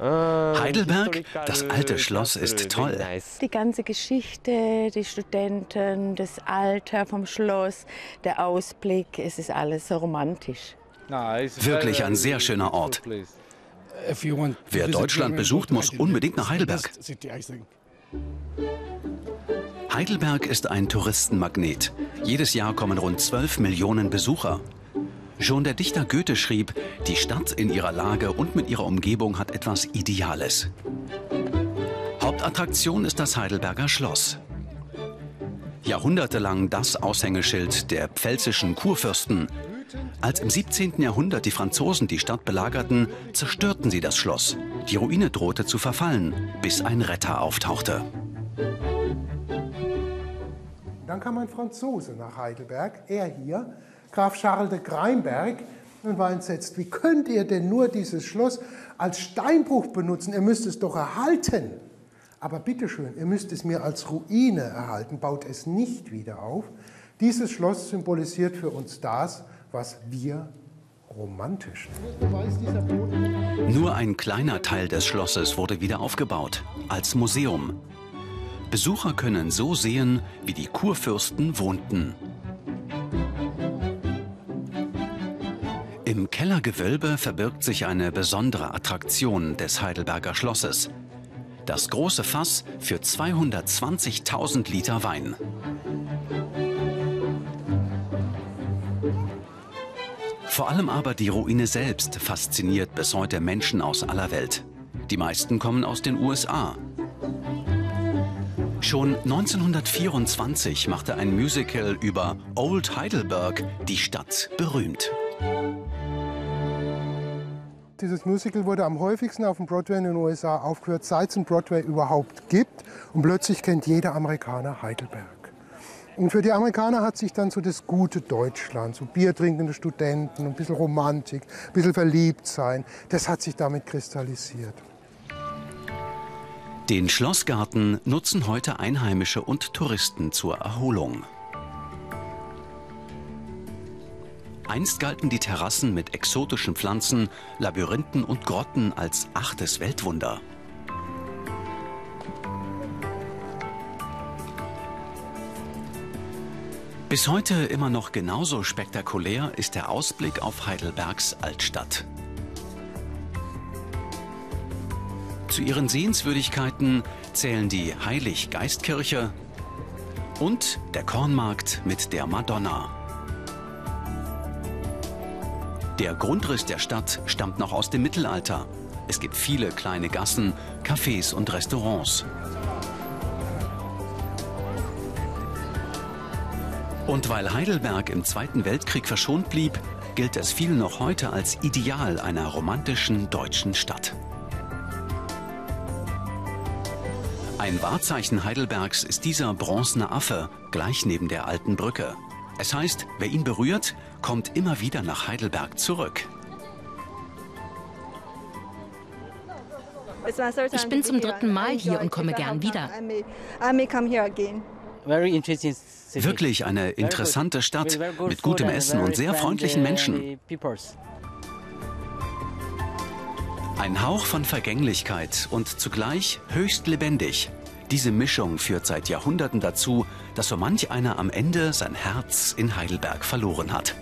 Heidelberg, das alte Schloss ist toll. Die ganze Geschichte, die Studenten, das Alter vom Schloss, der Ausblick, es ist alles so romantisch. Wirklich ein sehr schöner Ort. Wer Deutschland besucht, muss unbedingt nach Heidelberg. Heidelberg ist ein Touristenmagnet. Jedes Jahr kommen rund 12 Millionen Besucher. Schon der Dichter Goethe schrieb, die Stadt in ihrer Lage und mit ihrer Umgebung hat etwas Ideales. Hauptattraktion ist das Heidelberger Schloss. Jahrhundertelang das Aushängeschild der pfälzischen Kurfürsten. Als im 17. Jahrhundert die Franzosen die Stadt belagerten, zerstörten sie das Schloss. Die Ruine drohte zu verfallen, bis ein Retter auftauchte. Dann kam ein Franzose nach Heidelberg, er hier, Graf Charles de Greimberg, und war entsetzt. Wie könnt ihr denn nur dieses Schloss als Steinbruch benutzen? Ihr müsst es doch erhalten. Aber bitteschön, ihr müsst es mir als Ruine erhalten, baut es nicht wieder auf. Dieses Schloss symbolisiert für uns das, was wir romantisch nennen. Nur ein kleiner Teil des Schlosses wurde wieder aufgebaut, als Museum. Besucher können so sehen, wie die Kurfürsten wohnten. Im Kellergewölbe verbirgt sich eine besondere Attraktion des Heidelberger Schlosses. Das große Fass für 220.000 Liter Wein. Vor allem aber die Ruine selbst fasziniert bis heute Menschen aus aller Welt. Die meisten kommen aus den USA, Schon 1924 machte ein Musical über Old Heidelberg die Stadt berühmt. Dieses Musical wurde am häufigsten auf dem Broadway in den USA aufgeführt, seit es einen Broadway überhaupt gibt. Und plötzlich kennt jeder Amerikaner Heidelberg. Und für die Amerikaner hat sich dann so das gute Deutschland, so biertrinkende Studenten, ein bisschen Romantik, ein bisschen verliebt sein, das hat sich damit kristallisiert. Den Schlossgarten nutzen heute Einheimische und Touristen zur Erholung. Einst galten die Terrassen mit exotischen Pflanzen, Labyrinthen und Grotten als achtes Weltwunder. Bis heute immer noch genauso spektakulär ist der Ausblick auf Heidelbergs Altstadt. Zu ihren Sehenswürdigkeiten zählen die Heilig-Geist-Kirche und der Kornmarkt mit der Madonna. Der Grundriss der Stadt stammt noch aus dem Mittelalter. Es gibt viele kleine Gassen, Cafés und Restaurants. Und weil Heidelberg im Zweiten Weltkrieg verschont blieb, gilt es vielen noch heute als Ideal einer romantischen deutschen Stadt. Ein Wahrzeichen Heidelbergs ist dieser bronzene Affe gleich neben der alten Brücke. Es heißt, wer ihn berührt, kommt immer wieder nach Heidelberg zurück. Ich bin zum dritten Mal hier und komme gern wieder. Wirklich eine interessante Stadt mit gutem Essen und sehr freundlichen Menschen. Ein Hauch von Vergänglichkeit und zugleich höchst lebendig. Diese Mischung führt seit Jahrhunderten dazu, dass so manch einer am Ende sein Herz in Heidelberg verloren hat.